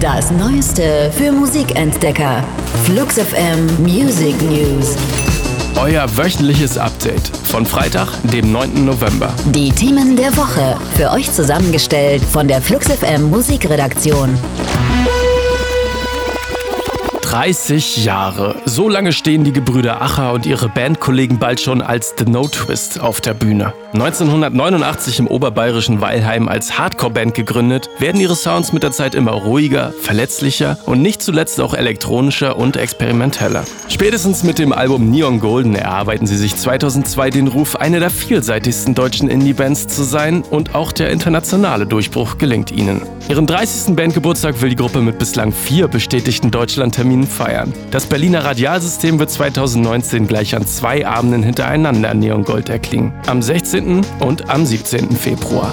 Das Neueste für Musikentdecker. Flux FM Music News. Euer wöchentliches Update von Freitag, dem 9. November. Die Themen der Woche. Für euch zusammengestellt von der Flux FM Musikredaktion. 30 Jahre. So lange stehen die Gebrüder Acher und ihre Bandkollegen bald schon als The No Twist auf der Bühne. 1989 im oberbayerischen Weilheim als Hardcore-Band gegründet, werden ihre Sounds mit der Zeit immer ruhiger, verletzlicher und nicht zuletzt auch elektronischer und experimenteller. Spätestens mit dem Album Neon Golden erarbeiten sie sich 2002 den Ruf, eine der vielseitigsten deutschen Indie-Bands zu sein und auch der internationale Durchbruch gelingt ihnen. Ihren 30. Bandgeburtstag will die Gruppe mit bislang vier bestätigten Deutschlandterminen feiern. Das Berliner Radialsystem wird 2019 gleich an zwei Abenden hintereinander Neon Gold erklingen. Am 16. und am 17. Februar.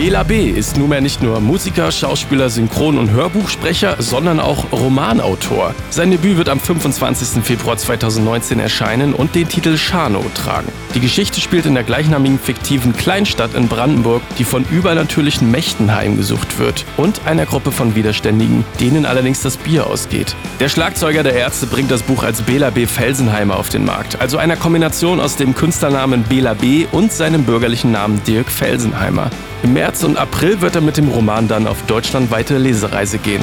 Bela B. ist nunmehr nicht nur Musiker, Schauspieler, Synchron- und Hörbuchsprecher, sondern auch Romanautor. Sein Debüt wird am 25. Februar 2019 erscheinen und den Titel Schano tragen. Die Geschichte spielt in der gleichnamigen fiktiven Kleinstadt in Brandenburg, die von übernatürlichen Mächten heimgesucht wird und einer Gruppe von Widerständigen, denen allerdings das Bier ausgeht. Der Schlagzeuger der Ärzte bringt das Buch als Bela B. Felsenheimer auf den Markt, also einer Kombination aus dem Künstlernamen Bela B. und seinem bürgerlichen Namen Dirk Felsenheimer. Im März und April wird er mit dem Roman dann auf deutschlandweite Lesereise gehen.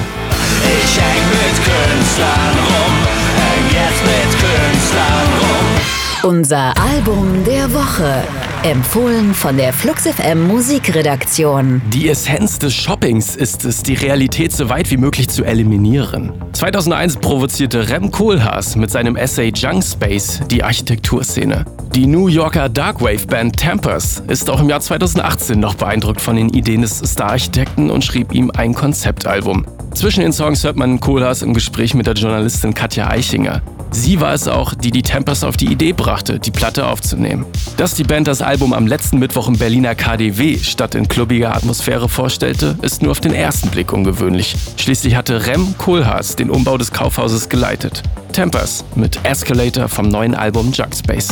Ich häng mit Künstlern rum, häng jetzt mit Künstlern rum. Unser Album der Woche. Empfohlen von der Flux FM Musikredaktion. Die Essenz des Shoppings ist es, die Realität so weit wie möglich zu eliminieren. 2001 provozierte Rem Koolhaas mit seinem Essay Junk Space die Architekturszene. Die New Yorker Darkwave-Band Tempers ist auch im Jahr 2018 noch beeindruckt von den Ideen des Star-Architekten und schrieb ihm ein Konzeptalbum. Zwischen den Songs hört man Kohlhaas im Gespräch mit der Journalistin Katja Eichinger. Sie war es auch, die die Tempers auf die Idee brachte, die Platte aufzunehmen. Dass die Band das Album am letzten Mittwoch im Berliner KDW statt in klubbiger Atmosphäre vorstellte, ist nur auf den ersten Blick ungewöhnlich. Schließlich hatte Rem Kohlhaas den Umbau des Kaufhauses geleitet. Tempers mit Escalator vom neuen Album Jug Space.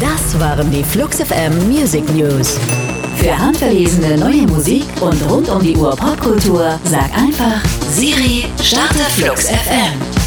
Das waren die Flux FM Music News. Für handverlesene neue Musik und rund um die Uhr Popkultur sag einfach Siri, starte Flux FM.